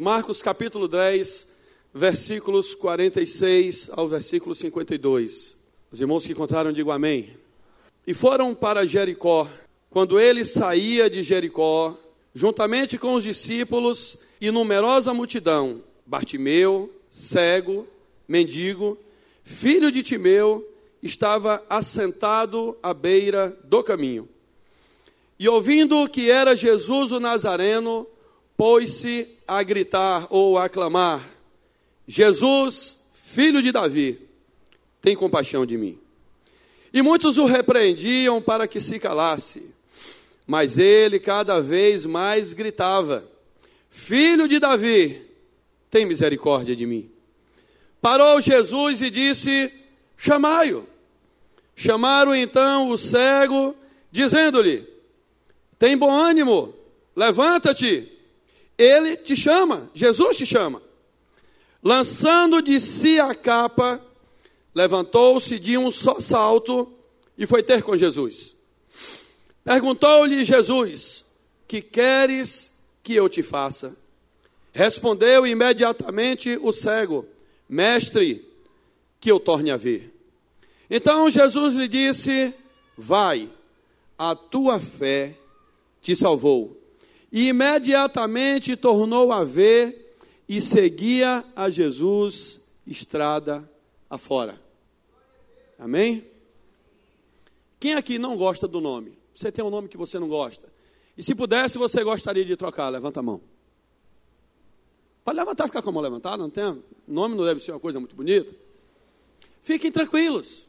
Marcos capítulo 10, versículos 46 ao versículo 52. Os irmãos que encontraram, digam amém. E foram para Jericó. Quando ele saía de Jericó, juntamente com os discípulos e numerosa multidão, Bartimeu, cego, mendigo, filho de Timeu, estava assentado à beira do caminho. E ouvindo que era Jesus o Nazareno, pôs-se a gritar ou a clamar: Jesus, filho de Davi, tem compaixão de mim. E muitos o repreendiam para que se calasse, mas ele cada vez mais gritava: Filho de Davi, tem misericórdia de mim. Parou Jesus e disse: Chamai-o. Chamaram então o cego, dizendo-lhe: Tem bom ânimo, levanta-te. Ele te chama, Jesus te chama. Lançando de si a capa, levantou-se de um só salto e foi ter com Jesus. Perguntou-lhe Jesus: Que queres que eu te faça? Respondeu imediatamente o cego: Mestre, que eu torne a ver. Então Jesus lhe disse: Vai, a tua fé te salvou. E imediatamente tornou a ver e seguia a Jesus estrada afora. Amém? Quem aqui não gosta do nome? Você tem um nome que você não gosta? E se pudesse, você gostaria de trocar? Levanta a mão. Pode levantar, ficar com a mão levantada, não tem? Nome não deve ser uma coisa muito bonita. Fiquem tranquilos.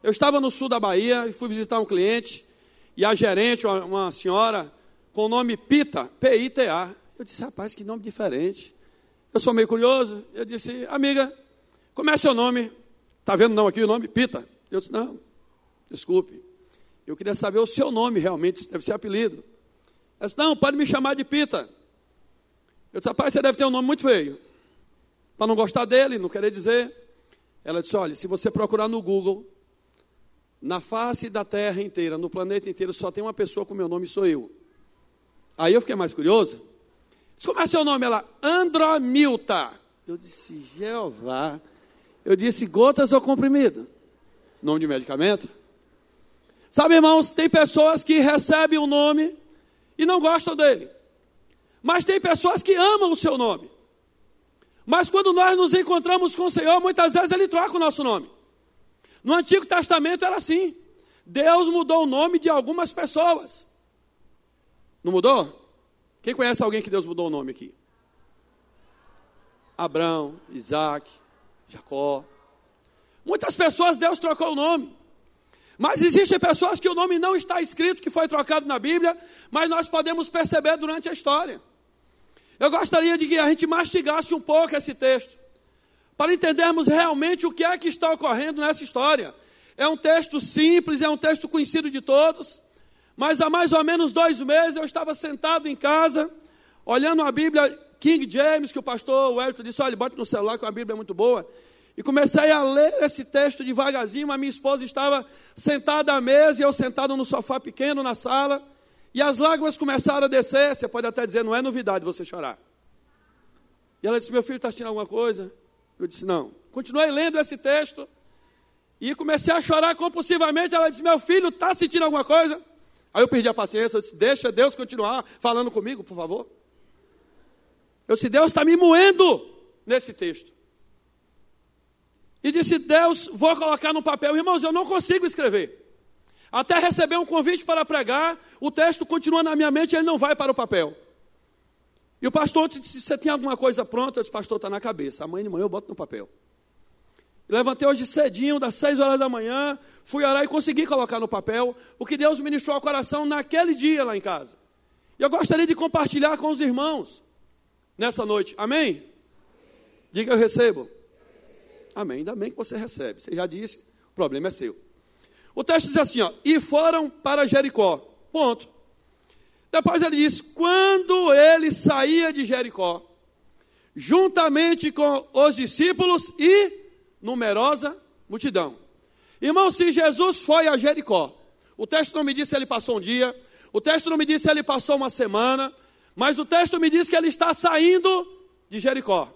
Eu estava no sul da Bahia e fui visitar um cliente, e a gerente, uma senhora, com o nome Pita, P-I-T-A. Eu disse, rapaz, que nome diferente. Eu sou meio curioso. Eu disse, amiga, como é seu nome? Está vendo não aqui o nome? Pita. Eu disse, não, desculpe. Eu queria saber o seu nome realmente, deve ser apelido. Ela disse, não, pode me chamar de Pita. Eu disse, rapaz, você deve ter um nome muito feio. Para não gostar dele, não querer dizer. Ela disse, olha, se você procurar no Google, na face da terra inteira, no planeta inteiro, só tem uma pessoa com meu nome, sou eu. Aí eu fiquei mais curioso. Disse, como é seu nome? Ela, Andromilta. Eu disse, Jeová. Eu disse, gotas ou comprimido? Nome de medicamento? Sabe, irmãos, tem pessoas que recebem o nome e não gostam dele. Mas tem pessoas que amam o seu nome. Mas quando nós nos encontramos com o Senhor, muitas vezes ele troca o nosso nome. No Antigo Testamento era assim. Deus mudou o nome de algumas pessoas. Não mudou? Quem conhece alguém que Deus mudou o nome aqui? Abraão, Isaac, Jacó. Muitas pessoas Deus trocou o nome. Mas existem pessoas que o nome não está escrito, que foi trocado na Bíblia, mas nós podemos perceber durante a história. Eu gostaria de que a gente mastigasse um pouco esse texto, para entendermos realmente o que é que está ocorrendo nessa história. É um texto simples, é um texto conhecido de todos, mas há mais ou menos dois meses eu estava sentado em casa, olhando a Bíblia King James, que o pastor Wellington disse: olha, bote no celular, que a Bíblia é muito boa. E comecei a ler esse texto devagarzinho. A minha esposa estava sentada à mesa e eu sentado no sofá pequeno na sala. E as lágrimas começaram a descer. Você pode até dizer, não é novidade você chorar. E ela disse: Meu filho está assistindo alguma coisa? Eu disse: Não. Continuei lendo esse texto. E comecei a chorar compulsivamente. Ela disse: Meu filho está sentindo alguma coisa? Aí eu perdi a paciência, eu disse: Deixa Deus continuar falando comigo, por favor. Eu disse: Deus está me moendo nesse texto. E disse: Deus, vou colocar no papel. Irmãos, eu não consigo escrever. Até receber um convite para pregar, o texto continua na minha mente e ele não vai para o papel. E o pastor disse: Você tem alguma coisa pronta? Eu disse: Pastor, está na cabeça. Amanhã de manhã eu boto no papel. Levantei hoje cedinho, das seis horas da manhã, fui orar e consegui colocar no papel o que Deus ministrou ao coração naquele dia lá em casa. E eu gostaria de compartilhar com os irmãos nessa noite. Amém? Diga eu recebo. Amém. Ainda bem que você recebe. Você já disse, o problema é seu. O texto diz assim, ó, e foram para Jericó. Ponto. Depois ele diz: quando ele saía de Jericó, juntamente com os discípulos e numerosa multidão. Irmão, se Jesus foi a Jericó, o texto não me diz se ele passou um dia, o texto não me diz se ele passou uma semana, mas o texto me diz que ele está saindo de Jericó.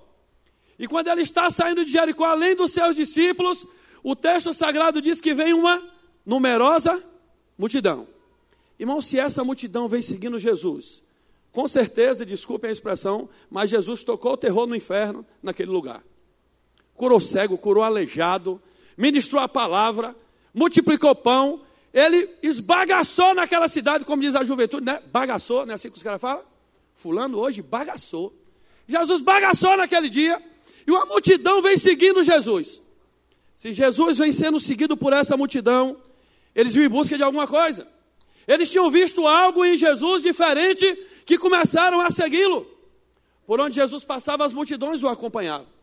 E quando ele está saindo de Jericó, além dos seus discípulos, o texto sagrado diz que vem uma numerosa multidão. Irmão, se essa multidão vem seguindo Jesus, com certeza, desculpem a expressão, mas Jesus tocou o terror no inferno naquele lugar. Curou cego, curou aleijado, ministrou a palavra, multiplicou pão, ele esbagaçou naquela cidade, como diz a juventude, né? Bagaçou, não é assim que os caras falam? Fulano hoje bagaçou. Jesus bagaçou naquele dia, e uma multidão vem seguindo Jesus. Se Jesus vem sendo seguido por essa multidão, eles iam em busca de alguma coisa. Eles tinham visto algo em Jesus diferente que começaram a segui-lo. Por onde Jesus passava, as multidões o acompanhavam.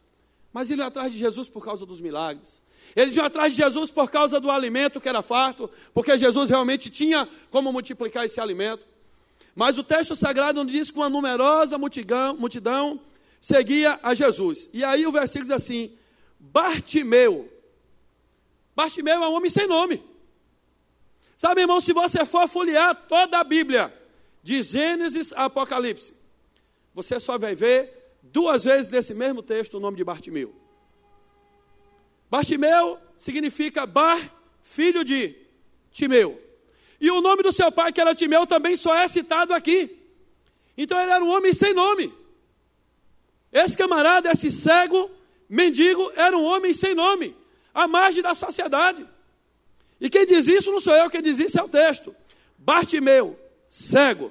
Mas eles iam atrás de Jesus por causa dos milagres. Eles iam atrás de Jesus por causa do alimento que era farto, porque Jesus realmente tinha como multiplicar esse alimento. Mas o texto sagrado diz que uma numerosa multidão, multidão seguia a Jesus. E aí o versículo diz assim: Bartimeu. Bartimeu é um homem sem nome. Sabe, irmão, se você for folhear toda a Bíblia, de Gênesis a Apocalipse, você só vai ver duas vezes nesse mesmo texto o nome de Bartimeu. Bartimeu significa Bar, filho de Timeu. E o nome do seu pai, que era Timeu, também só é citado aqui. Então ele era um homem sem nome. Esse camarada, esse cego, mendigo, era um homem sem nome, à margem da sociedade. E quem diz isso não sou eu, quem diz isso é o texto. Bartimeu, cego.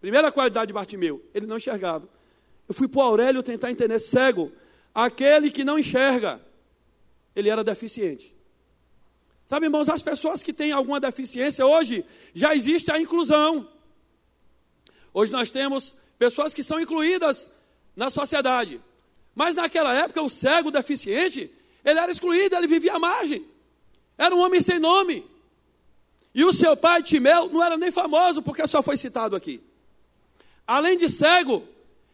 Primeira qualidade de Bartimeu, ele não enxergava. Eu fui para o Aurélio tentar entender cego, aquele que não enxerga. Ele era deficiente. Sabe, irmãos, as pessoas que têm alguma deficiência, hoje já existe a inclusão. Hoje nós temos pessoas que são incluídas na sociedade. Mas naquela época, o cego deficiente, ele era excluído, ele vivia à margem. Era um homem sem nome. E o seu pai, Timeu, não era nem famoso, porque só foi citado aqui. Além de cego,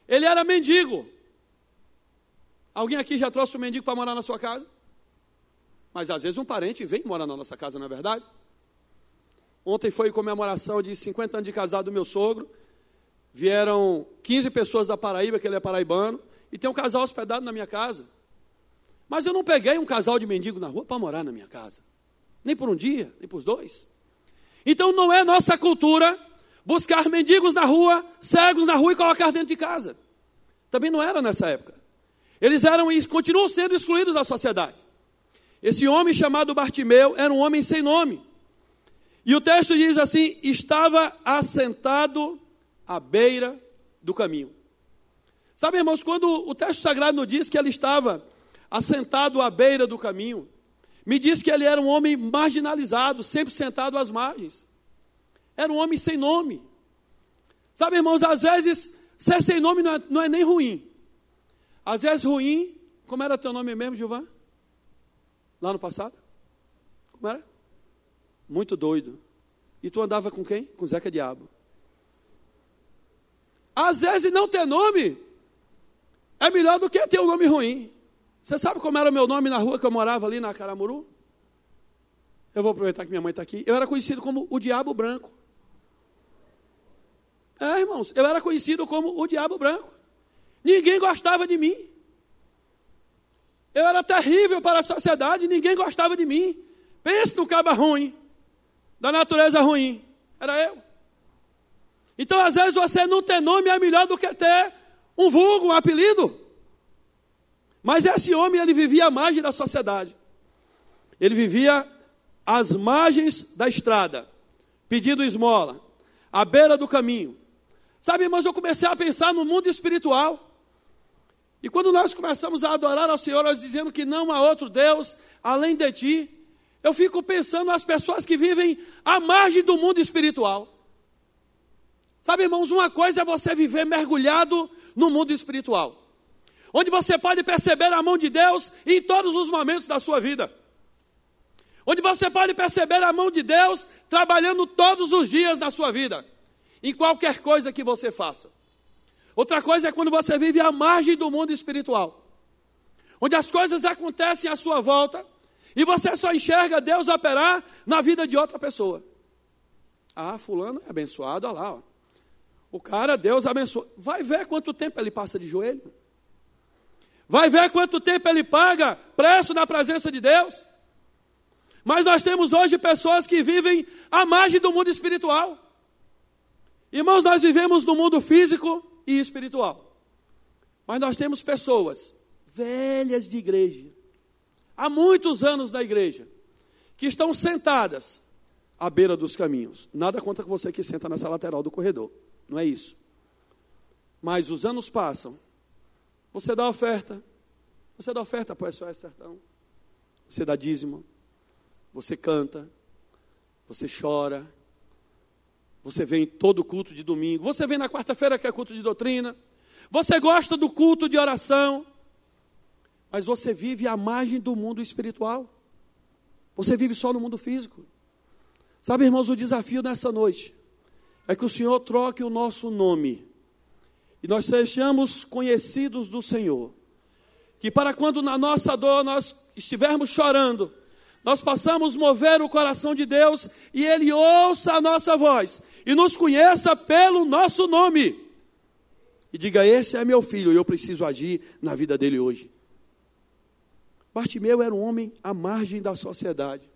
ele era mendigo. Alguém aqui já trouxe um mendigo para morar na sua casa? Mas às vezes um parente vem morar na nossa casa, não é verdade? Ontem foi comemoração de 50 anos de casado do meu sogro. Vieram 15 pessoas da Paraíba, que ele é paraibano, e tem um casal hospedado na minha casa. Mas eu não peguei um casal de mendigo na rua para morar na minha casa nem por um dia, nem por dois. Então não é nossa cultura buscar mendigos na rua, cegos na rua e colocar dentro de casa. Também não era nessa época. Eles eram e continuam sendo excluídos da sociedade. Esse homem chamado Bartimeu era um homem sem nome. E o texto diz assim: estava assentado à beira do caminho. Sabe, irmãos, quando o texto sagrado nos diz que ele estava assentado à beira do caminho, me diz que ele era um homem marginalizado, sempre sentado às margens. Era um homem sem nome. Sabe, irmãos, às vezes ser sem nome não é, não é nem ruim. Às vezes ruim, como era teu nome mesmo, Gilvan? Lá no passado? Como era? Muito doido. E tu andava com quem? Com Zeca Diabo. Às vezes não ter nome é melhor do que ter um nome ruim. Você sabe como era o meu nome na rua que eu morava ali na Caramuru? Eu vou aproveitar que minha mãe está aqui. Eu era conhecido como o Diabo Branco. É, irmãos, eu era conhecido como o Diabo Branco. Ninguém gostava de mim. Eu era terrível para a sociedade, ninguém gostava de mim. Pense no caba ruim, da natureza ruim. Era eu. Então, às vezes, você não ter nome é melhor do que ter um vulgo, um apelido. Mas esse homem, ele vivia à margem da sociedade. Ele vivia às margens da estrada, pedindo esmola, à beira do caminho. Sabe, irmãos, eu comecei a pensar no mundo espiritual. E quando nós começamos a adorar ao Senhor, nós dizendo que não há outro Deus além de ti, eu fico pensando nas pessoas que vivem à margem do mundo espiritual. Sabe, irmãos, uma coisa é você viver mergulhado no mundo espiritual onde você pode perceber a mão de Deus em todos os momentos da sua vida. Onde você pode perceber a mão de Deus trabalhando todos os dias da sua vida, em qualquer coisa que você faça. Outra coisa é quando você vive à margem do mundo espiritual, onde as coisas acontecem à sua volta e você só enxerga Deus operar na vida de outra pessoa. Ah, fulano é abençoado, olha lá. Ó. O cara, Deus abençoa. Vai ver quanto tempo ele passa de joelho. Vai ver quanto tempo ele paga preço na presença de Deus. Mas nós temos hoje pessoas que vivem à margem do mundo espiritual. Irmãos, nós vivemos no mundo físico e espiritual. Mas nós temos pessoas velhas de igreja, há muitos anos na igreja, que estão sentadas à beira dos caminhos. Nada contra você que senta nessa lateral do corredor, não é isso. Mas os anos passam, você dá oferta, você dá oferta para o SOS Sertão, você dá dízimo, você canta, você chora, você vem todo culto de domingo, você vem na quarta-feira que é culto de doutrina, você gosta do culto de oração, mas você vive à margem do mundo espiritual. Você vive só no mundo físico. Sabe, irmãos, o desafio nessa noite é que o Senhor troque o nosso nome e nós sejamos conhecidos do Senhor. Que para quando na nossa dor nós estivermos chorando, nós possamos mover o coração de Deus e Ele ouça a nossa voz e nos conheça pelo nosso nome. E diga: Esse é meu filho e eu preciso agir na vida dele hoje. Bartimeu era um homem à margem da sociedade,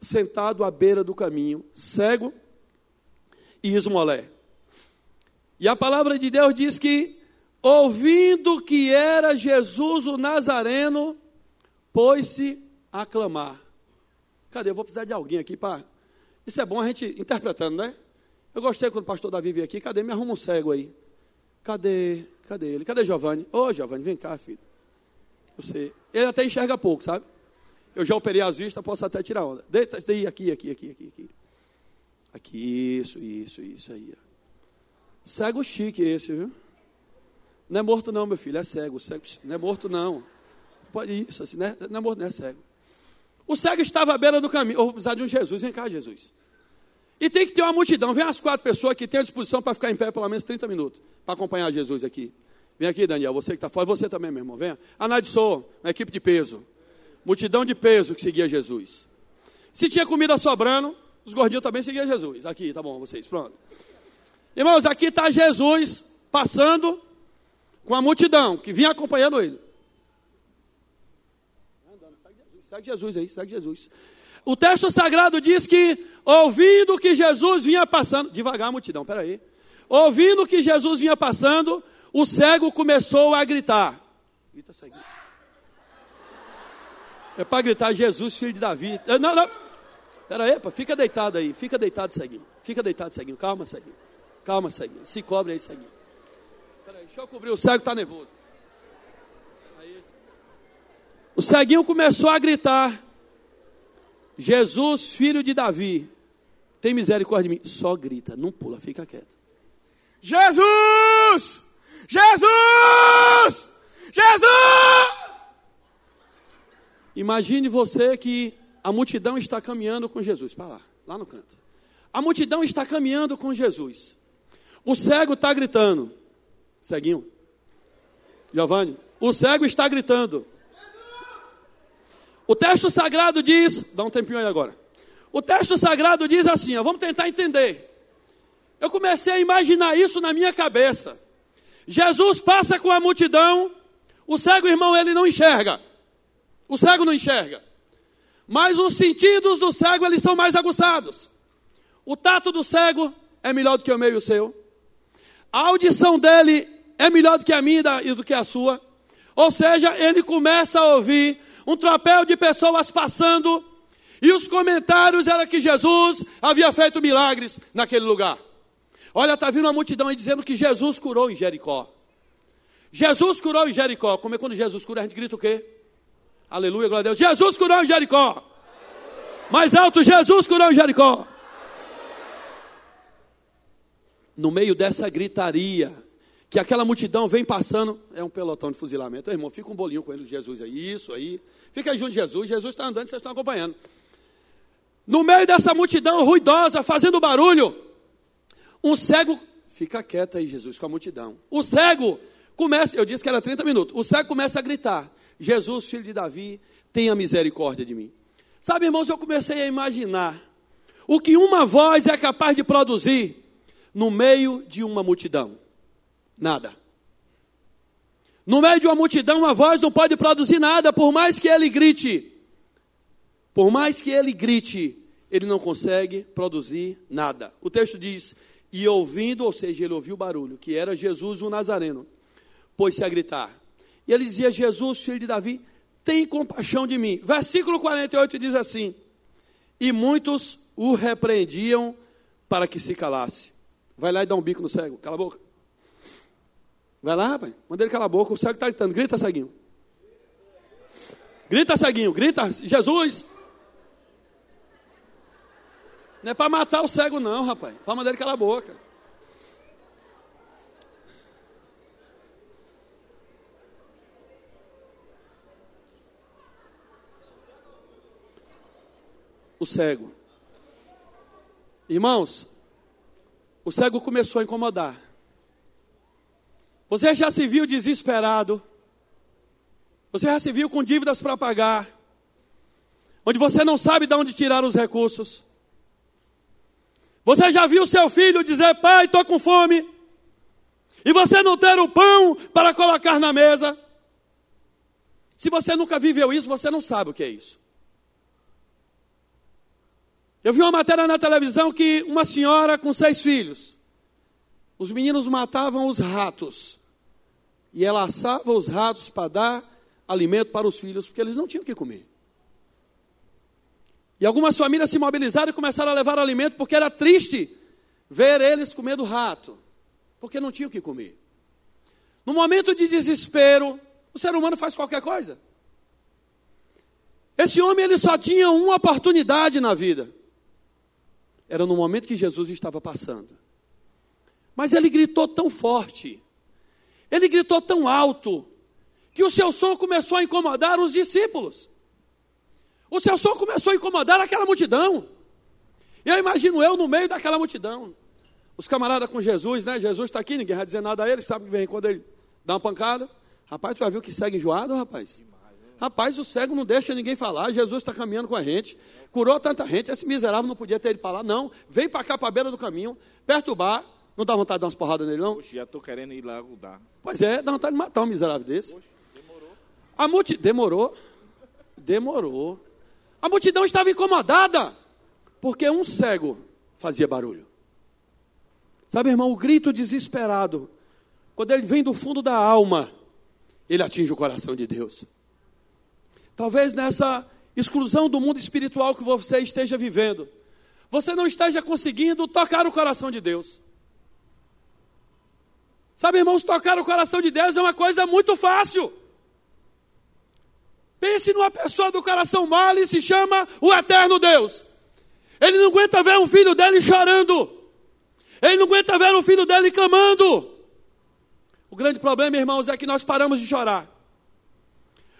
sentado à beira do caminho, cego e esmolé. E a palavra de Deus diz que, ouvindo que era Jesus o Nazareno, pôs-se a clamar. Cadê? Eu vou precisar de alguém aqui para. Isso é bom a gente interpretando, né? Eu gostei quando o pastor Davi veio aqui. Cadê? Me arruma um cego aí. Cadê? Cadê ele? Cadê Giovanni? Ô, Giovanni, vem cá, filho. Você, ele até enxerga pouco, sabe? Eu já operei as vistas, posso até tirar onda. Deita, daí, aqui, aqui, aqui, aqui, aqui. Aqui, isso, isso, isso aí. Cego chique esse, viu? Não é morto não, meu filho, é cego. cego não é morto não. Pode isso, assim, né? Não é morto, não é cego. O cego estava à beira do caminho. Eu vou precisar de um Jesus. Vem cá, Jesus. E tem que ter uma multidão. Vem as quatro pessoas que têm a disposição para ficar em pé pelo menos 30 minutos. Para acompanhar Jesus aqui. Vem aqui, Daniel, você que está fora, você também, meu irmão, venha. A uma equipe de peso. Multidão de peso que seguia Jesus. Se tinha comida sobrando, os gordinhos também seguiam Jesus. Aqui, tá bom, vocês, pronto. Irmãos, aqui está Jesus passando com a multidão que vinha acompanhando ele. Segue Jesus aí, segue Jesus. O texto sagrado diz que, ouvindo que Jesus vinha passando, devagar multidão, peraí. Ouvindo que Jesus vinha passando, o cego começou a gritar. Grita, ceguinho. É para gritar, Jesus, filho de Davi. Eh, não, não. Pera aí, fica deitado aí. Fica deitado, ceguinho. Fica deitado, ceguinho. Calma, ceguinho. Calma, ceguinho. Se cobre aí, ceguinho. Pera aí, deixa eu cobrir. O cego está nervoso. O ceguinho começou a gritar: Jesus, filho de Davi, tem misericórdia de mim. Só grita, não pula, fica quieto. Jesus! Jesus! Jesus! Imagine você que a multidão está caminhando com Jesus. Para lá, lá no canto. A multidão está caminhando com Jesus. O cego está gritando. Ceguinho. Giovanni. O cego está gritando. O texto sagrado diz. Dá um tempinho aí agora. O texto sagrado diz assim: ó, vamos tentar entender. Eu comecei a imaginar isso na minha cabeça. Jesus passa com a multidão, o cego irmão ele não enxerga. O cego não enxerga. Mas os sentidos do cego eles são mais aguçados. O tato do cego é melhor do que o meu e o seu. A audição dele é melhor do que a minha e do que a sua. Ou seja, ele começa a ouvir um tropel de pessoas passando e os comentários eram que Jesus havia feito milagres naquele lugar. Olha, está vindo uma multidão aí dizendo que Jesus curou em Jericó. Jesus curou em Jericó. Como é quando Jesus cura, a gente grita o quê? Aleluia, glória a Deus. Jesus curou em Jericó. Mais alto, Jesus curou em Jericó. No meio dessa gritaria, que aquela multidão vem passando, é um pelotão de fuzilamento. irmão, fica um bolinho com ele, Jesus aí, isso aí. Fica junto de Jesus, Jesus está andando, vocês estão acompanhando. No meio dessa multidão ruidosa, fazendo barulho, um cego, fica quieto aí, Jesus, com a multidão. O cego começa, eu disse que era 30 minutos. O cego começa a gritar: Jesus, filho de Davi, tenha misericórdia de mim. Sabe, irmãos, eu comecei a imaginar o que uma voz é capaz de produzir no meio de uma multidão. Nada. No meio de uma multidão, uma voz não pode produzir nada, por mais que ele grite. Por mais que ele grite, ele não consegue produzir nada. O texto diz: E ouvindo, ou seja, ele ouviu o barulho, que era Jesus o Nazareno, pôs-se a gritar. E ele dizia: Jesus, filho de Davi, tem compaixão de mim. Versículo 48 diz assim: E muitos o repreendiam para que se calasse. Vai lá e dá um bico no cego, cala a boca. Vai lá, rapaz, manda ele calar a boca, o cego está gritando, grita, ceguinho. Grita, ceguinho, grita, Jesus. Não é para matar o cego, não, rapaz, para mandar ele calar a boca. O cego. Irmãos, o cego começou a incomodar. Você já se viu desesperado? Você já se viu com dívidas para pagar? Onde você não sabe de onde tirar os recursos? Você já viu seu filho dizer: Pai, estou com fome? E você não ter o pão para colocar na mesa? Se você nunca viveu isso, você não sabe o que é isso. Eu vi uma matéria na televisão que uma senhora com seis filhos, os meninos matavam os ratos e ela assava os ratos para dar alimento para os filhos, porque eles não tinham o que comer. E algumas famílias se mobilizaram e começaram a levar alimento, porque era triste ver eles comendo rato, porque não tinham o que comer. No momento de desespero, o ser humano faz qualquer coisa. Esse homem ele só tinha uma oportunidade na vida. Era no momento que Jesus estava passando. Mas ele gritou tão forte ele gritou tão alto que o seu som começou a incomodar os discípulos. O seu som começou a incomodar aquela multidão. E eu imagino eu no meio daquela multidão. Os camaradas com Jesus, né? Jesus está aqui, ninguém vai dizer nada a ele, sabe que vem quando ele dá uma pancada. Rapaz, tu já viu que segue enjoado, rapaz? Rapaz, o cego não deixa ninguém falar. Jesus está caminhando com a gente, curou tanta gente. Esse miserável não podia ter ido para lá, não. Vem para cá, para a beira do caminho, perturbar. Não dá vontade de dar umas porradas nele, não? Poxa, já estou querendo ir lá dar. Pois é, dá vontade de matar um miserável desse. Poxa, demorou. A multi... Demorou. Demorou. A multidão estava incomodada, porque um cego fazia barulho. Sabe, irmão, o grito desesperado, quando ele vem do fundo da alma, ele atinge o coração de Deus. Talvez nessa exclusão do mundo espiritual que você esteja vivendo, você não esteja conseguindo tocar o coração de Deus. Sabe, irmãos, tocar o coração de Deus é uma coisa muito fácil. Pense numa pessoa do coração mole, se chama o eterno Deus. Ele não aguenta ver um filho dele chorando. Ele não aguenta ver um filho dele clamando. O grande problema, irmãos, é que nós paramos de chorar.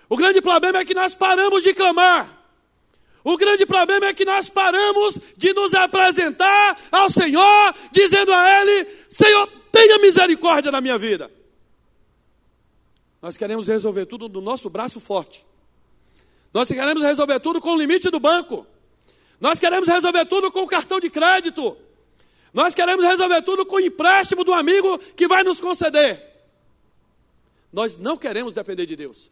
O grande problema é que nós paramos de clamar. O grande problema é que nós paramos de nos apresentar ao Senhor, dizendo a Ele: Senhor, tenha misericórdia na minha vida. Nós queremos resolver tudo do nosso braço forte. Nós queremos resolver tudo com o limite do banco. Nós queremos resolver tudo com o cartão de crédito. Nós queremos resolver tudo com o empréstimo do amigo que vai nos conceder. Nós não queremos depender de Deus.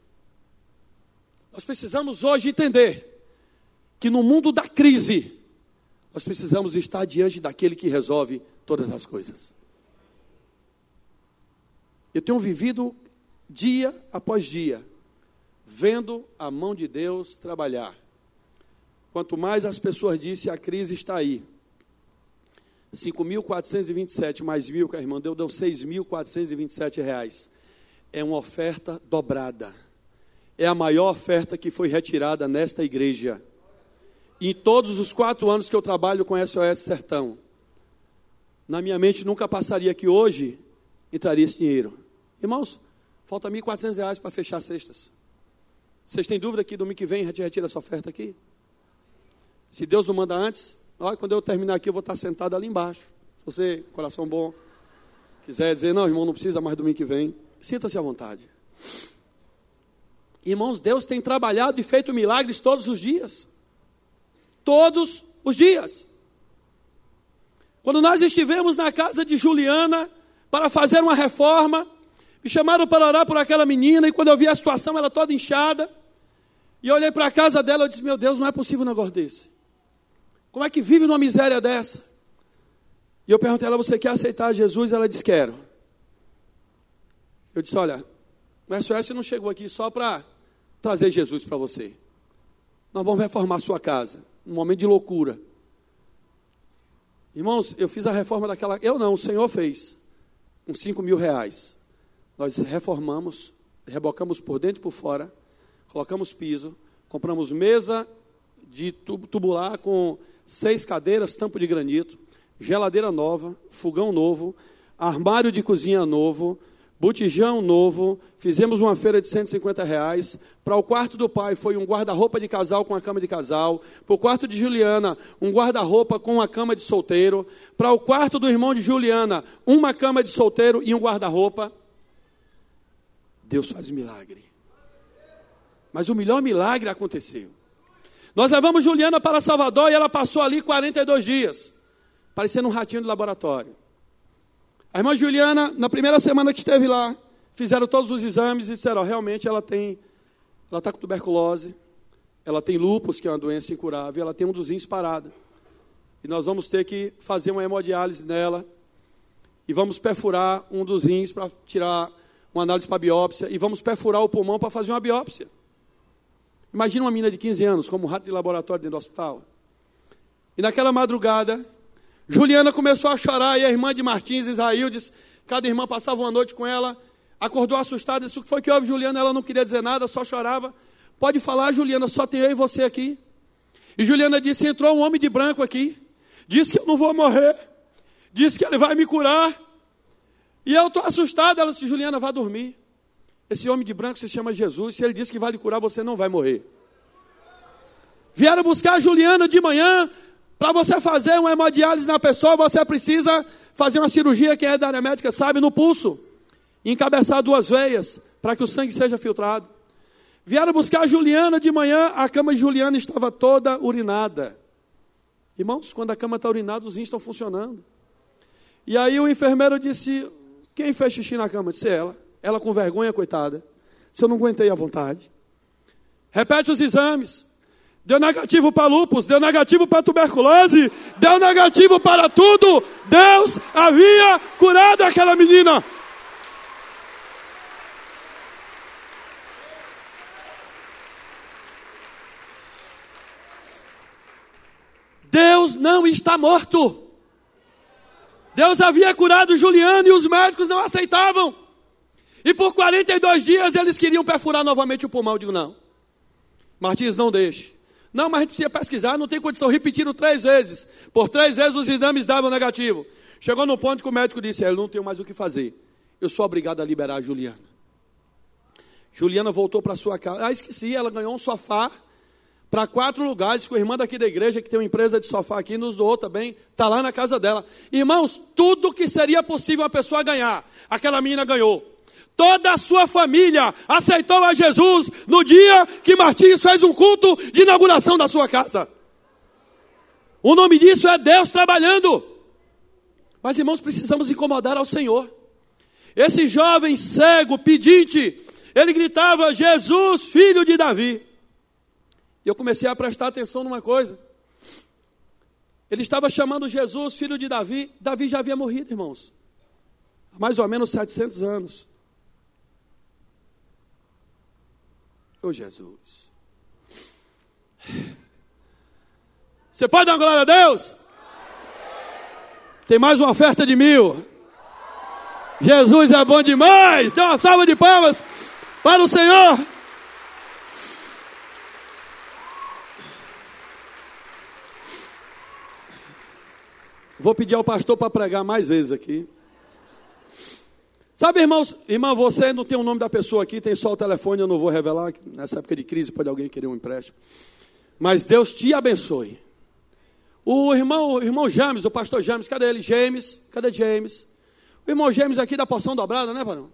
Nós precisamos hoje entender que no mundo da crise, nós precisamos estar diante daquele que resolve todas as coisas. Eu tenho vivido dia após dia, vendo a mão de Deus trabalhar. Quanto mais as pessoas dizem, a crise está aí. 5.427 mais mil que a irmã deu, deu 6.427 reais. É uma oferta dobrada. É a maior oferta que foi retirada nesta igreja. Em todos os quatro anos que eu trabalho com SOS Sertão, na minha mente nunca passaria que hoje entraria esse dinheiro. Irmãos, falta R$ 1.400 para fechar cestas. Vocês têm dúvida que domingo que vem a gente retira essa oferta aqui? Se Deus não manda antes, olha, quando eu terminar aqui, eu vou estar sentado ali embaixo. Se você, coração bom, quiser dizer, não, irmão, não precisa mais domingo que vem, sinta-se à vontade. Irmãos, Deus tem trabalhado e feito milagres todos os dias. Todos os dias. Quando nós estivemos na casa de Juliana para fazer uma reforma, Me chamaram para orar por aquela menina, e quando eu vi a situação, ela toda inchada, e eu olhei para a casa dela e disse: Meu Deus, não é possível um negócio desse. Como é que vive numa miséria dessa? E eu perguntei a ela: Você quer aceitar Jesus? Ela disse: Quero. Eu disse: Olha, o SOS não chegou aqui só para trazer Jesus para você. Nós vamos reformar sua casa. Um momento de loucura. Irmãos, eu fiz a reforma daquela. Eu não, o Senhor fez. Com 5 mil reais. Nós reformamos, rebocamos por dentro e por fora, colocamos piso, compramos mesa de tubular com seis cadeiras, tampo de granito, geladeira nova, fogão novo, armário de cozinha novo, botijão novo, fizemos uma feira de 150 reais. Para o quarto do pai foi um guarda-roupa de casal com a cama de casal. Para o quarto de Juliana, um guarda-roupa com a cama de solteiro. Para o quarto do irmão de Juliana, uma cama de solteiro e um guarda-roupa. Deus faz milagre. Mas o melhor milagre aconteceu. Nós levamos Juliana para Salvador e ela passou ali 42 dias, parecendo um ratinho de laboratório. A irmã Juliana, na primeira semana que esteve lá, fizeram todos os exames e disseram: realmente ela tem, ela está com tuberculose, ela tem lúpus, que é uma doença incurável, ela tem um dos rins parado. E nós vamos ter que fazer uma hemodiálise nela e vamos perfurar um dos rins para tirar uma análise para biópsia e vamos perfurar o pulmão para fazer uma biópsia. Imagina uma menina de 15 anos, como um rato de laboratório dentro do hospital. E naquela madrugada, Juliana começou a chorar e a irmã de Martins, Israel, cada irmã passava uma noite com ela, acordou assustada, disse, o que foi que houve, Juliana? Ela não queria dizer nada, só chorava. Pode falar, Juliana, só tem eu e você aqui. E Juliana disse, entrou um homem de branco aqui, disse que eu não vou morrer, disse que ele vai me curar. E eu estou assustada. Ela disse: Juliana, vá dormir. Esse homem de branco se chama Jesus. Se ele disse que vai lhe curar, você não vai morrer. Vieram buscar a Juliana de manhã. Para você fazer uma hemodiálise na pessoa, você precisa fazer uma cirurgia, quem é da área médica sabe, no pulso. Encabeçar duas veias, para que o sangue seja filtrado. Vieram buscar a Juliana de manhã, a cama de Juliana estava toda urinada. Irmãos, quando a cama está urinada, os rins estão funcionando. E aí o enfermeiro disse: quem fez xixi na cama? Disse ela. Ela com vergonha, coitada. Se eu não aguentei a vontade. Repete os exames. Deu negativo para lupus, deu negativo para tuberculose, deu negativo para tudo. Deus havia curado aquela menina. Deus não está morto. Deus havia curado Juliano e os médicos não aceitavam. E por 42 dias eles queriam perfurar novamente o pulmão. Eu digo, não. Martins, não deixe. Não, mas a gente precisa pesquisar, não tem condição. Repetiram três vezes. Por três vezes os exames davam negativo. Chegou no ponto que o médico disse: Eu não tenho mais o que fazer. Eu sou obrigado a liberar a Juliana. Juliana voltou para sua casa. Ah, esqueci, ela ganhou um sofá para quatro lugares, com a irmã daqui da igreja, que tem uma empresa de sofá aqui, nos doou também, está lá na casa dela. Irmãos, tudo que seria possível uma pessoa ganhar, aquela menina ganhou. Toda a sua família aceitou a Jesus no dia que Martins fez um culto de inauguração da sua casa. O nome disso é Deus trabalhando. Mas, irmãos, precisamos incomodar ao Senhor. Esse jovem cego, pedinte, ele gritava: Jesus, filho de Davi. E eu comecei a prestar atenção numa coisa. Ele estava chamando Jesus, filho de Davi. Davi já havia morrido, irmãos. Há mais ou menos 700 anos. Ô oh, Jesus. Você pode dar glória a Deus? Tem mais uma oferta de mil. Jesus é bom demais. Dê uma salva de palmas para o Senhor. Vou pedir ao pastor para pregar mais vezes aqui. Sabe, irmãos, irmão, você não tem o nome da pessoa aqui, tem só o telefone, eu não vou revelar. Nessa época de crise pode alguém querer um empréstimo. Mas Deus te abençoe. O irmão, o irmão James, o pastor James, cadê ele? James, cadê James? O irmão James aqui da porção dobrada, né, varão?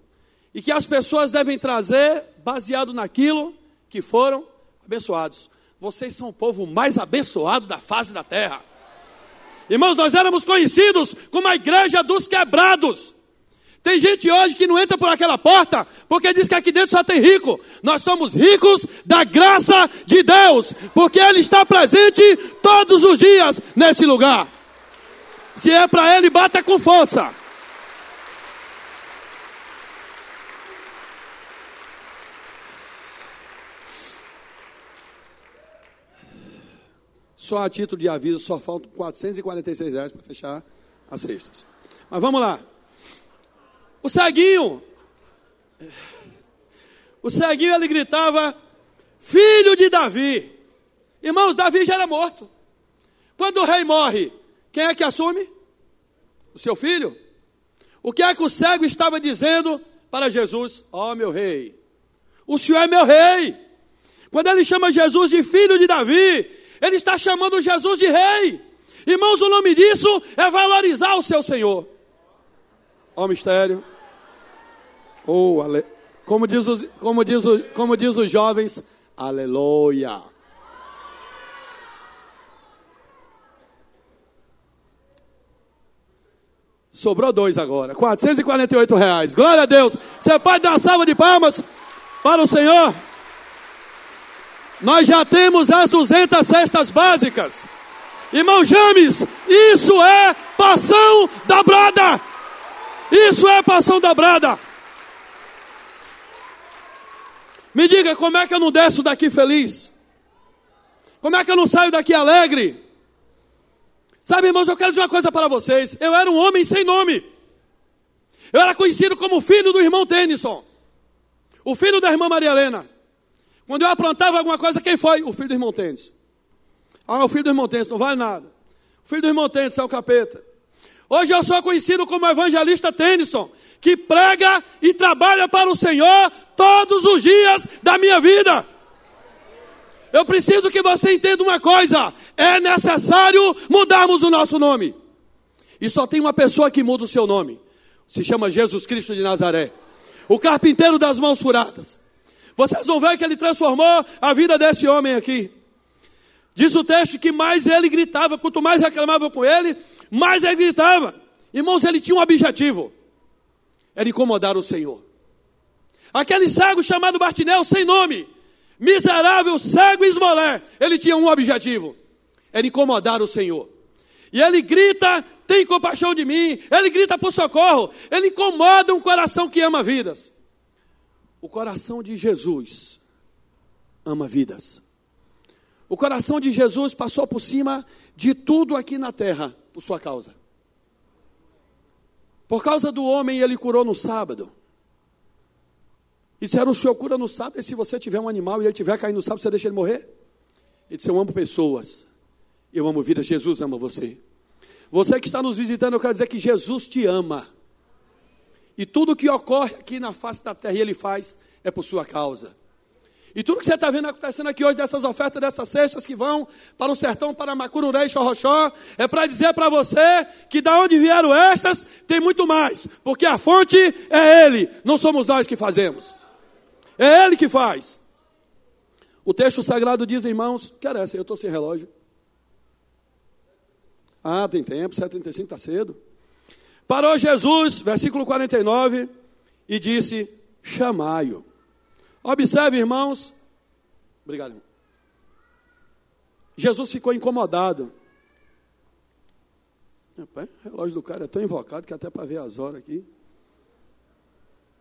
E que as pessoas devem trazer baseado naquilo que foram abençoados. Vocês são o povo mais abençoado da face da terra. Irmãos, nós éramos conhecidos como a igreja dos quebrados. Tem gente hoje que não entra por aquela porta porque diz que aqui dentro só tem rico. Nós somos ricos da graça de Deus, porque Ele está presente todos os dias nesse lugar. Se é para Ele, bata com força. Só a título de aviso, só faltam 446 reais para fechar as cestas. Mas vamos lá. O ceguinho, o ceguinho ele gritava, filho de Davi. Irmãos, Davi já era morto. Quando o rei morre, quem é que assume? O seu filho. O que é que o cego estava dizendo para Jesus? Ó oh, meu rei, o senhor é meu rei. Quando ele chama Jesus de filho de Davi, ele está chamando Jesus de rei. Irmãos, o nome disso é valorizar o seu Senhor. Ó oh, mistério. Oh, ale... como, diz os, como, diz o, como diz os jovens, aleluia. Sobrou dois agora, 448 reais. Glória a Deus. Você pode dar salva de palmas para o Senhor? Nós já temos as 200 cestas básicas. Irmão James, isso é passão da brada. Isso é passão da Me diga, como é que eu não desço daqui feliz? Como é que eu não saio daqui alegre? Sabe, irmãos, eu quero dizer uma coisa para vocês. Eu era um homem sem nome. Eu era conhecido como filho do irmão Tennyson, o filho da irmã Maria Helena. Quando eu aprontava alguma coisa, quem foi? O filho do irmão Tennyson. Ah, o filho do irmão Tennyson, não vale nada. O filho do irmão Tennyson é o capeta. Hoje eu sou conhecido como evangelista Tennyson, que prega e trabalha para o Senhor todos os dias da minha vida. Eu preciso que você entenda uma coisa: é necessário mudarmos o nosso nome. E só tem uma pessoa que muda o seu nome. Se chama Jesus Cristo de Nazaré. O carpinteiro das mãos furadas. Vocês vão ver que ele transformou a vida desse homem aqui. Diz o texto que mais ele gritava, quanto mais reclamava com ele, mais ele gritava. Irmãos, ele tinha um objetivo: era incomodar o Senhor. Aquele cego chamado Bartinel, sem nome, miserável, cego e esmolé, ele tinha um objetivo: era incomodar o Senhor. E ele grita: tem compaixão de mim. Ele grita por socorro. Ele incomoda um coração que ama vidas. O coração de Jesus ama vidas. O coração de Jesus passou por cima de tudo aqui na terra por sua causa. Por causa do homem, ele curou no sábado. E disseram: o senhor cura no sábado, e se você tiver um animal e ele tiver caído no sábado, você deixa ele morrer? Ele disse: Eu amo pessoas, eu amo vida, Jesus ama você. Você que está nos visitando, eu quero dizer que Jesus te ama. E tudo que ocorre aqui na face da terra e ele faz é por sua causa. E tudo que você está vendo acontecendo aqui hoje, dessas ofertas, dessas cestas que vão para o sertão, para Macururé e Xorroxó, é para dizer para você que da onde vieram estas, tem muito mais. Porque a fonte é Ele, não somos nós que fazemos. É Ele que faz. O texto sagrado diz, irmãos, que era essa? Eu estou sem relógio. Ah, tem tempo, 7h35 está cedo. Parou Jesus, versículo 49, e disse: Chamai-o. Observe, irmãos. Obrigado, irmão. Jesus ficou incomodado. O relógio do cara é tão invocado que até para ver as horas aqui.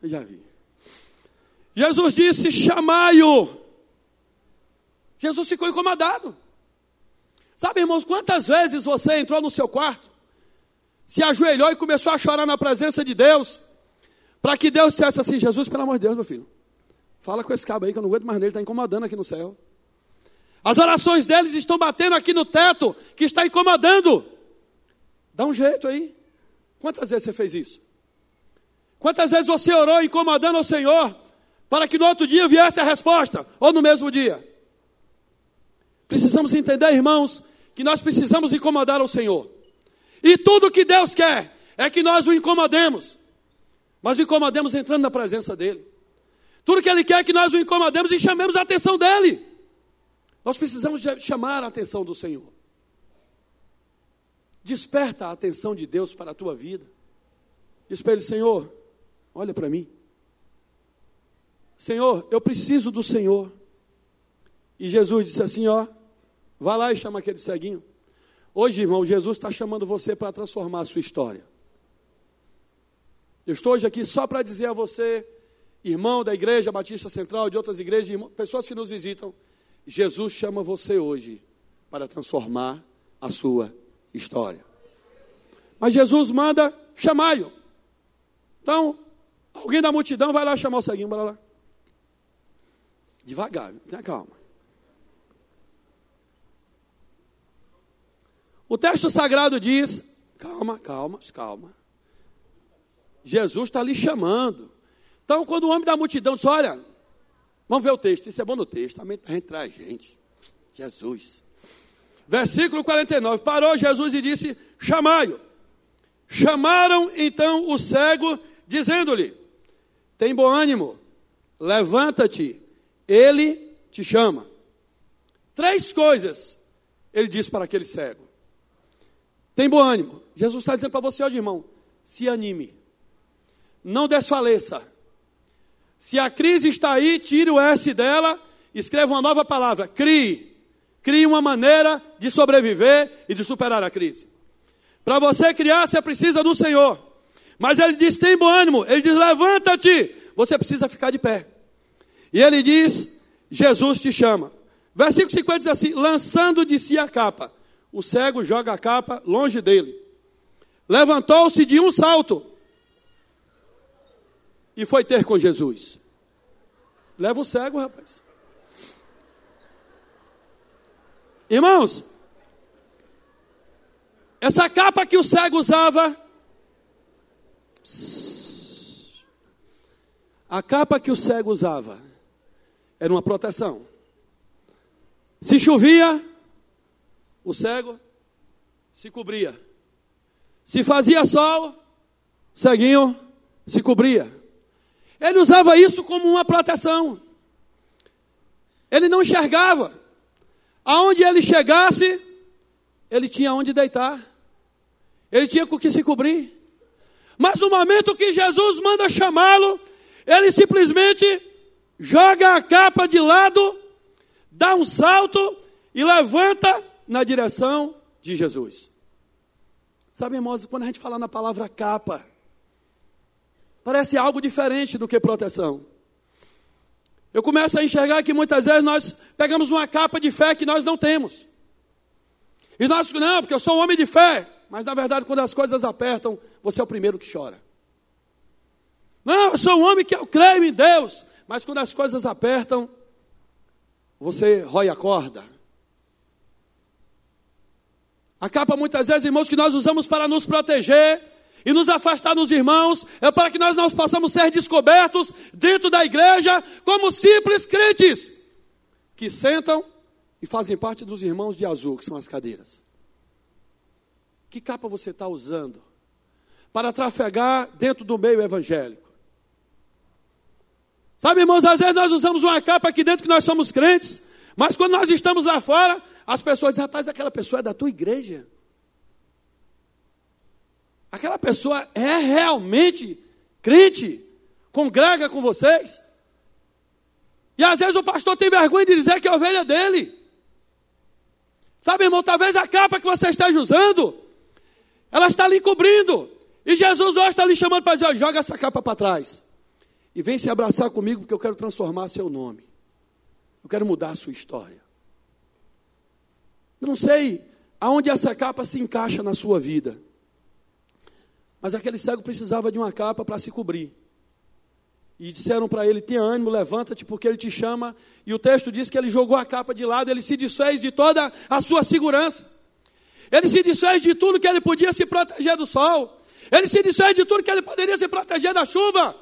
Eu já vi. Jesus disse: chamai-o. Jesus ficou incomodado. Sabe, irmãos, quantas vezes você entrou no seu quarto, se ajoelhou e começou a chorar na presença de Deus, para que Deus dissesse assim: Jesus, pelo amor de Deus, meu filho, Fala com esse cabo aí que eu não aguento mais nele, está incomodando aqui no céu. As orações deles estão batendo aqui no teto, que está incomodando. Dá um jeito aí. Quantas vezes você fez isso? Quantas vezes você orou incomodando o Senhor, para que no outro dia viesse a resposta, ou no mesmo dia? Precisamos entender, irmãos, que nós precisamos incomodar o Senhor. E tudo que Deus quer é que nós o incomodemos. Mas o incomodemos entrando na presença dEle. Tudo que Ele quer é que nós o incomodemos e chamemos a atenção dEle. Nós precisamos chamar a atenção do Senhor. Desperta a atenção de Deus para a tua vida. Diz para Ele, Senhor, olha para mim. Senhor, eu preciso do Senhor. E Jesus disse assim: Ó, vá lá e chama aquele ceguinho. Hoje, irmão, Jesus está chamando você para transformar a sua história. Eu estou hoje aqui só para dizer a você, irmão da Igreja Batista Central, de outras igrejas, irmão, pessoas que nos visitam, Jesus chama você hoje para transformar a sua história. Mas Jesus manda chamai-o. Então, alguém da multidão vai lá chamar o ceguinho, bora lá. Devagar, tenha calma. O texto sagrado diz: calma, calma, calma. Jesus está lhe chamando. Então, quando o homem da multidão diz: Olha, vamos ver o texto, isso é bom no texto, a gente gente. Jesus. Versículo 49: Parou Jesus e disse: Chamai-o. Chamaram então o cego, dizendo-lhe: Tem bom ânimo, levanta-te, ele te chama. Três coisas ele disse para aquele cego: Tem bom ânimo. Jesus está dizendo para você hoje, irmão: se anime, não desfaleça. Se a crise está aí, tire o S dela, escreva uma nova palavra: crie. Crie uma maneira de sobreviver e de superar a crise. Para você criar, você precisa do Senhor. Mas ele diz: tem bom ânimo. Ele diz: levanta-te. Você precisa ficar de pé. E ele diz: Jesus te chama. Versículo 50 diz assim: lançando de si a capa. O cego joga a capa longe dele. Levantou-se de um salto e foi ter com Jesus. Leva o cego, rapaz. Irmãos, essa capa que o cego usava, a capa que o cego usava era uma proteção. Se chovia, o cego se cobria. Se fazia sol, o ceguinho se cobria. Ele usava isso como uma proteção. Ele não enxergava. Aonde ele chegasse, ele tinha onde deitar ele tinha com que se cobrir. Mas no momento que Jesus manda chamá-lo, ele simplesmente joga a capa de lado, dá um salto e levanta na direção de Jesus. Sabe, irmãos, quando a gente fala na palavra capa, parece algo diferente do que proteção. Eu começo a enxergar que muitas vezes nós pegamos uma capa de fé que nós não temos. E nós, não, porque eu sou um homem de fé. Mas na verdade, quando as coisas apertam, você é o primeiro que chora. Não, eu sou um homem que eu creio em Deus. Mas quando as coisas apertam, você rói a corda. A capa, muitas vezes, irmãos, que nós usamos para nos proteger e nos afastar dos irmãos, é para que nós não possamos ser descobertos dentro da igreja como simples crentes que sentam e fazem parte dos irmãos de azul, que são as cadeiras. Que capa você está usando para trafegar dentro do meio evangélico? Sabe, irmãos, às vezes nós usamos uma capa aqui dentro que nós somos crentes, mas quando nós estamos lá fora, as pessoas dizem, rapaz, aquela pessoa é da tua igreja. Aquela pessoa é realmente crente, congrega com vocês. E às vezes o pastor tem vergonha de dizer que é ovelha dele. Sabe, irmão, talvez a capa que você esteja usando ela está ali cobrindo. E Jesus hoje está ali chamando para dizer: joga essa capa para trás. E vem se abraçar comigo, porque eu quero transformar seu nome. Eu quero mudar a sua história. Eu não sei aonde essa capa se encaixa na sua vida. Mas aquele cego precisava de uma capa para se cobrir. E disseram para ele: tenha ânimo, levanta-te, porque ele te chama. E o texto diz que ele jogou a capa de lado, ele se desfez de toda a sua segurança. Ele se desfez de tudo que ele podia se proteger do sol. Ele se desfez de tudo que ele poderia se proteger da chuva.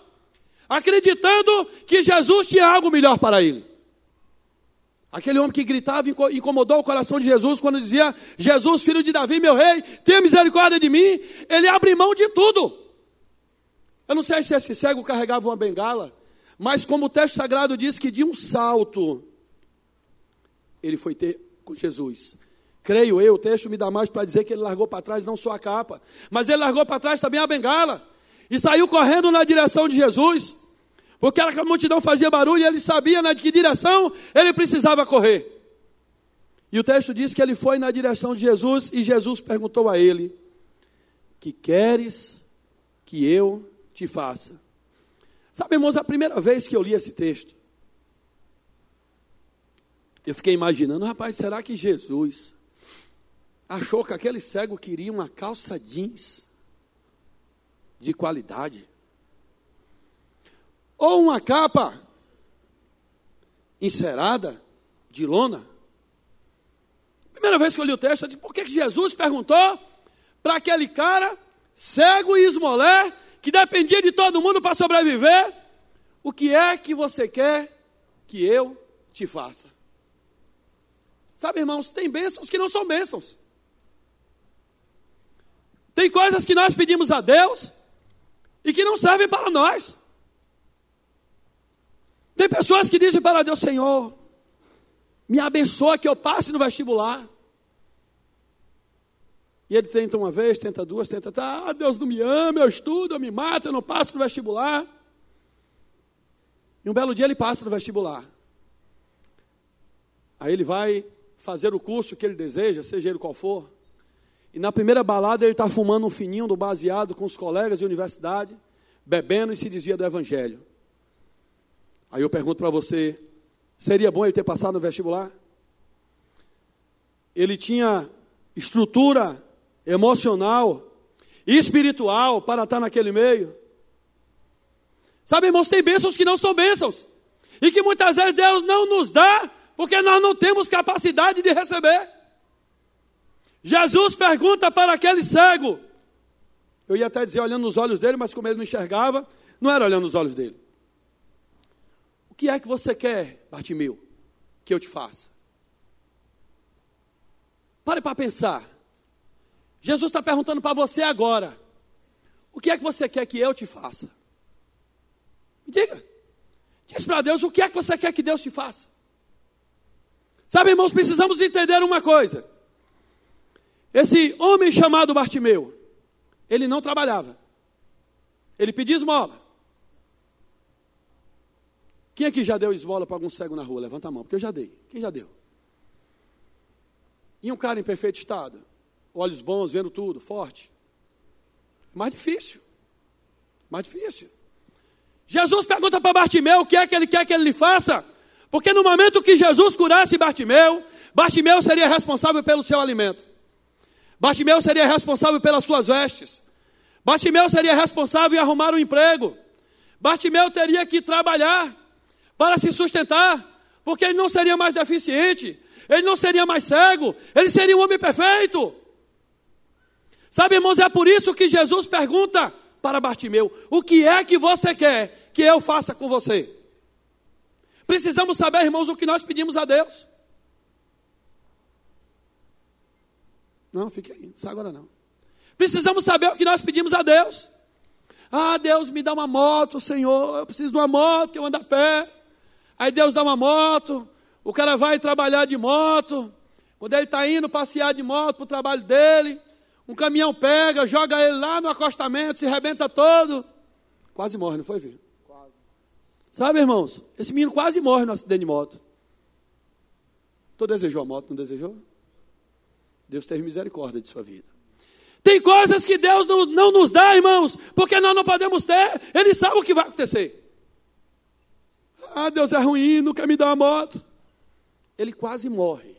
Acreditando que Jesus tinha algo melhor para ele. Aquele homem que gritava e incomodou o coração de Jesus quando dizia: Jesus, filho de Davi, meu rei, tenha misericórdia de mim. Ele abre mão de tudo. Eu não sei se esse cego carregava uma bengala, mas como o texto sagrado diz que de um salto ele foi ter com Jesus. Creio eu, o texto me dá mais para dizer que ele largou para trás não só a capa, mas ele largou para trás também a bengala. e saiu correndo na direção de Jesus, porque a multidão fazia barulho e ele sabia na que direção ele precisava correr. E o texto diz que ele foi na direção de Jesus e Jesus perguntou a ele: Que queres que eu te faça? Sabe, irmãos, a primeira vez que eu li esse texto, eu fiquei imaginando, rapaz, será que Jesus achou que aquele cego queria uma calça jeans de qualidade? Ou uma capa encerada de lona? Primeira vez que eu li o texto, eu disse, por que Jesus perguntou para aquele cara cego e esmolé, que dependia de todo mundo para sobreviver, o que é que você quer que eu te faça? Sabe, irmãos, tem bênçãos que não são bênçãos. Tem coisas que nós pedimos a Deus e que não servem para nós. Tem pessoas que dizem para Deus: Senhor, me abençoa que eu passe no vestibular. E ele tenta uma vez, tenta duas, tenta, tá, ah, Deus não me ama, eu estudo, eu me mato, eu não passo no vestibular. E um belo dia ele passa no vestibular. Aí ele vai fazer o curso que ele deseja, seja ele qual for. E na primeira balada ele está fumando um fininho do baseado com os colegas de universidade, bebendo e se dizia do evangelho. Aí eu pergunto para você, seria bom ele ter passado no vestibular? Ele tinha estrutura emocional e espiritual para estar naquele meio? Sabe, irmãos, tem bênçãos que não são bênçãos. E que muitas vezes Deus não nos dá porque nós não temos capacidade de receber. Jesus pergunta para aquele cego. Eu ia até dizer olhando nos olhos dele, mas como ele não enxergava, não era olhando nos olhos dele. Que é que você quer, Bartimeu, que eu te faça? Pare para pensar. Jesus está perguntando para você agora: o que é que você quer que eu te faça? Me diga. Diz para Deus o que é que você quer que Deus te faça. Sabe, irmãos, precisamos entender uma coisa. Esse homem chamado Bartimeu, ele não trabalhava. Ele pedia esmola. Quem aqui já deu esmola para algum cego na rua? Levanta a mão, porque eu já dei. Quem já deu? E um cara em perfeito estado, olhos bons, vendo tudo, forte. Mais difícil. Mais difícil. Jesus pergunta para Bartimeu o que é que ele quer que ele lhe faça. Porque no momento que Jesus curasse Bartimeu, Bartimeu seria responsável pelo seu alimento. Bartimeu seria responsável pelas suas vestes. Bartimeu seria responsável em arrumar um emprego. Bartimeu teria que trabalhar para se sustentar, porque ele não seria mais deficiente, ele não seria mais cego, ele seria um homem perfeito. Sabe, irmãos, é por isso que Jesus pergunta para Bartimeu: O que é que você quer que eu faça com você? Precisamos saber, irmãos, o que nós pedimos a Deus. Não, fique aí, não sai agora não. Precisamos saber o que nós pedimos a Deus. Ah, Deus me dá uma moto, Senhor, eu preciso de uma moto que eu ando a pé. Aí Deus dá uma moto, o cara vai trabalhar de moto. Quando ele está indo passear de moto para o trabalho dele, um caminhão pega, joga ele lá no acostamento, se rebenta todo. Quase morre, não foi, filho? Sabe, irmãos? Esse menino quase morre no acidente de moto. Tu desejou a moto, não desejou? Deus teve misericórdia de sua vida. Tem coisas que Deus não, não nos dá, irmãos, porque nós não podemos ter. Ele sabe o que vai acontecer. Ah, Deus é ruim, não quer me dar uma moto. Ele quase morre.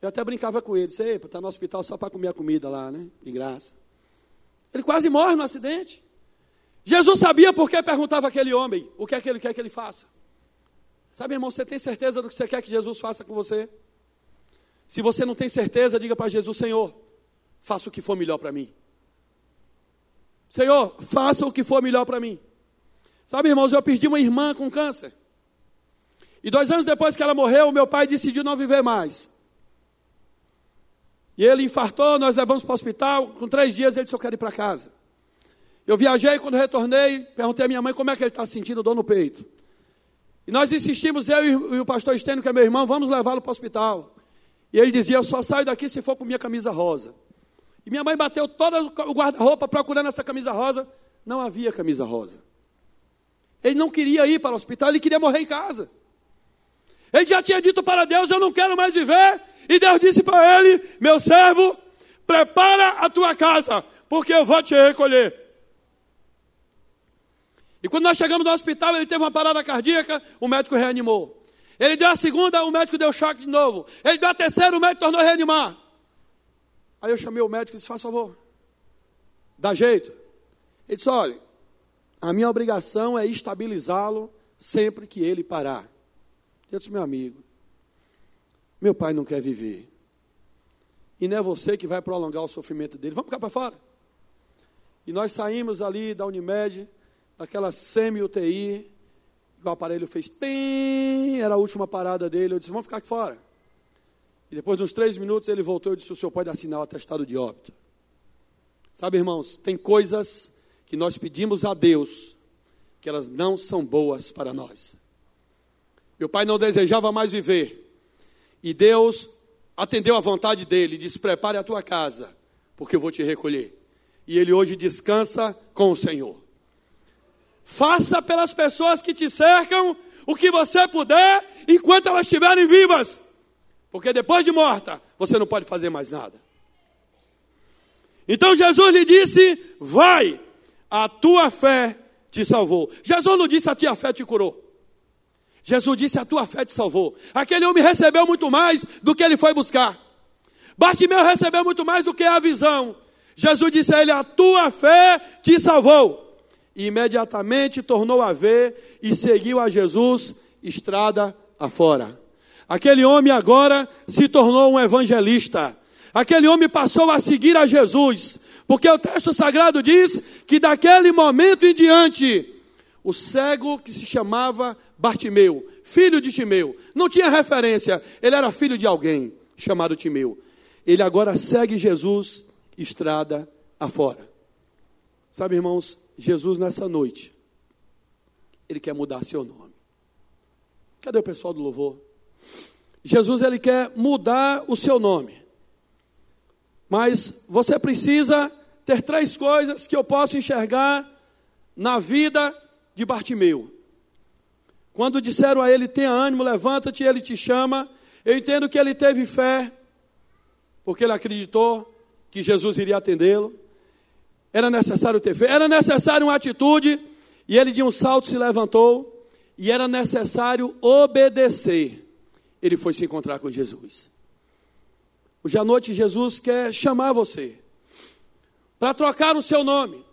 Eu até brincava com ele, sei, está no hospital só para comer a comida lá, né? De graça. Ele quase morre no acidente. Jesus sabia por que perguntava aquele homem o que é que ele quer que ele faça. Sabe, irmão, você tem certeza do que você quer que Jesus faça com você? Se você não tem certeza, diga para Jesus: Senhor, faça o que for melhor para mim. Senhor, faça o que for melhor para mim. Sabe, irmãos, eu perdi uma irmã com câncer. E dois anos depois que ela morreu, meu pai decidiu não viver mais. E ele infartou, nós levamos para o hospital. Com três dias ele disse: Eu quero ir para casa. Eu viajei, quando retornei, perguntei à minha mãe como é que ele está sentindo dor no peito. E nós insistimos, eu e o pastor Estênio, que é meu irmão, vamos levá-lo para o hospital. E ele dizia: Eu só saio daqui se for com minha camisa rosa. E minha mãe bateu todo o guarda-roupa procurando essa camisa rosa. Não havia camisa rosa. Ele não queria ir para o hospital, ele queria morrer em casa. Ele já tinha dito para Deus: Eu não quero mais viver. E Deus disse para ele: Meu servo, prepara a tua casa, porque eu vou te recolher. E quando nós chegamos no hospital, ele teve uma parada cardíaca, o médico reanimou. Ele deu a segunda, o médico deu choque de novo. Ele deu a terceira, o médico tornou a reanimar. Aí eu chamei o médico e disse: Faz favor, dá jeito. Ele disse: Olha, a minha obrigação é estabilizá-lo sempre que ele parar. Eu disse: Meu amigo, meu pai não quer viver. E não é você que vai prolongar o sofrimento dele. Vamos ficar para fora. E nós saímos ali da Unimed, daquela semi-UTI, o aparelho fez tem, era a última parada dele. Eu disse: Vamos ficar aqui fora. E depois de uns três minutos ele voltou e disse: O senhor pode assinar o atestado de óbito. Sabe, irmãos, tem coisas que nós pedimos a Deus que elas não são boas para nós. Meu pai não desejava mais viver. E Deus atendeu à vontade dele e disse: Prepare a tua casa, porque eu vou te recolher. E ele hoje descansa com o Senhor. Faça pelas pessoas que te cercam o que você puder enquanto elas estiverem vivas. Porque depois de morta, você não pode fazer mais nada. Então Jesus lhe disse: Vai, a tua fé te salvou. Jesus não disse: A tua fé te curou. Jesus disse: A tua fé te salvou. Aquele homem recebeu muito mais do que ele foi buscar. Bartimeu recebeu muito mais do que a visão. Jesus disse a ele: A tua fé te salvou. E imediatamente tornou a ver e seguiu a Jesus estrada afora. Aquele homem agora se tornou um evangelista. Aquele homem passou a seguir a Jesus, porque o texto sagrado diz que daquele momento em diante, o cego que se chamava Bartimeu, filho de Timeu, não tinha referência, ele era filho de alguém chamado Timeu. Ele agora segue Jesus estrada afora. Sabe, irmãos, Jesus nessa noite, ele quer mudar seu nome. Cadê o pessoal do louvor? Jesus ele quer mudar o seu nome. Mas você precisa ter três coisas que eu posso enxergar na vida de Bartimeu. Quando disseram a ele: tenha ânimo, levanta-te, ele te chama. Eu entendo que ele teve fé, porque ele acreditou que Jesus iria atendê-lo. Era necessário ter fé, era necessário uma atitude, e ele de um salto se levantou, e era necessário obedecer ele foi se encontrar com Jesus. Hoje à noite, Jesus quer chamar você para trocar o seu nome,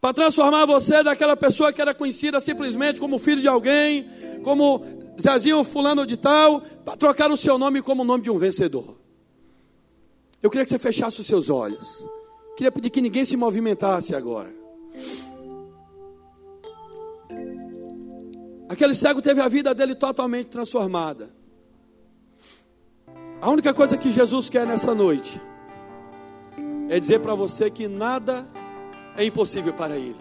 para transformar você daquela pessoa que era conhecida simplesmente como filho de alguém, como Zezinho Fulano de Tal, para trocar o seu nome como o nome de um vencedor. Eu queria que você fechasse os seus olhos. Queria pedir que ninguém se movimentasse agora. Aquele cego teve a vida dele totalmente transformada. A única coisa que Jesus quer nessa noite é dizer para você que nada é impossível para Ele.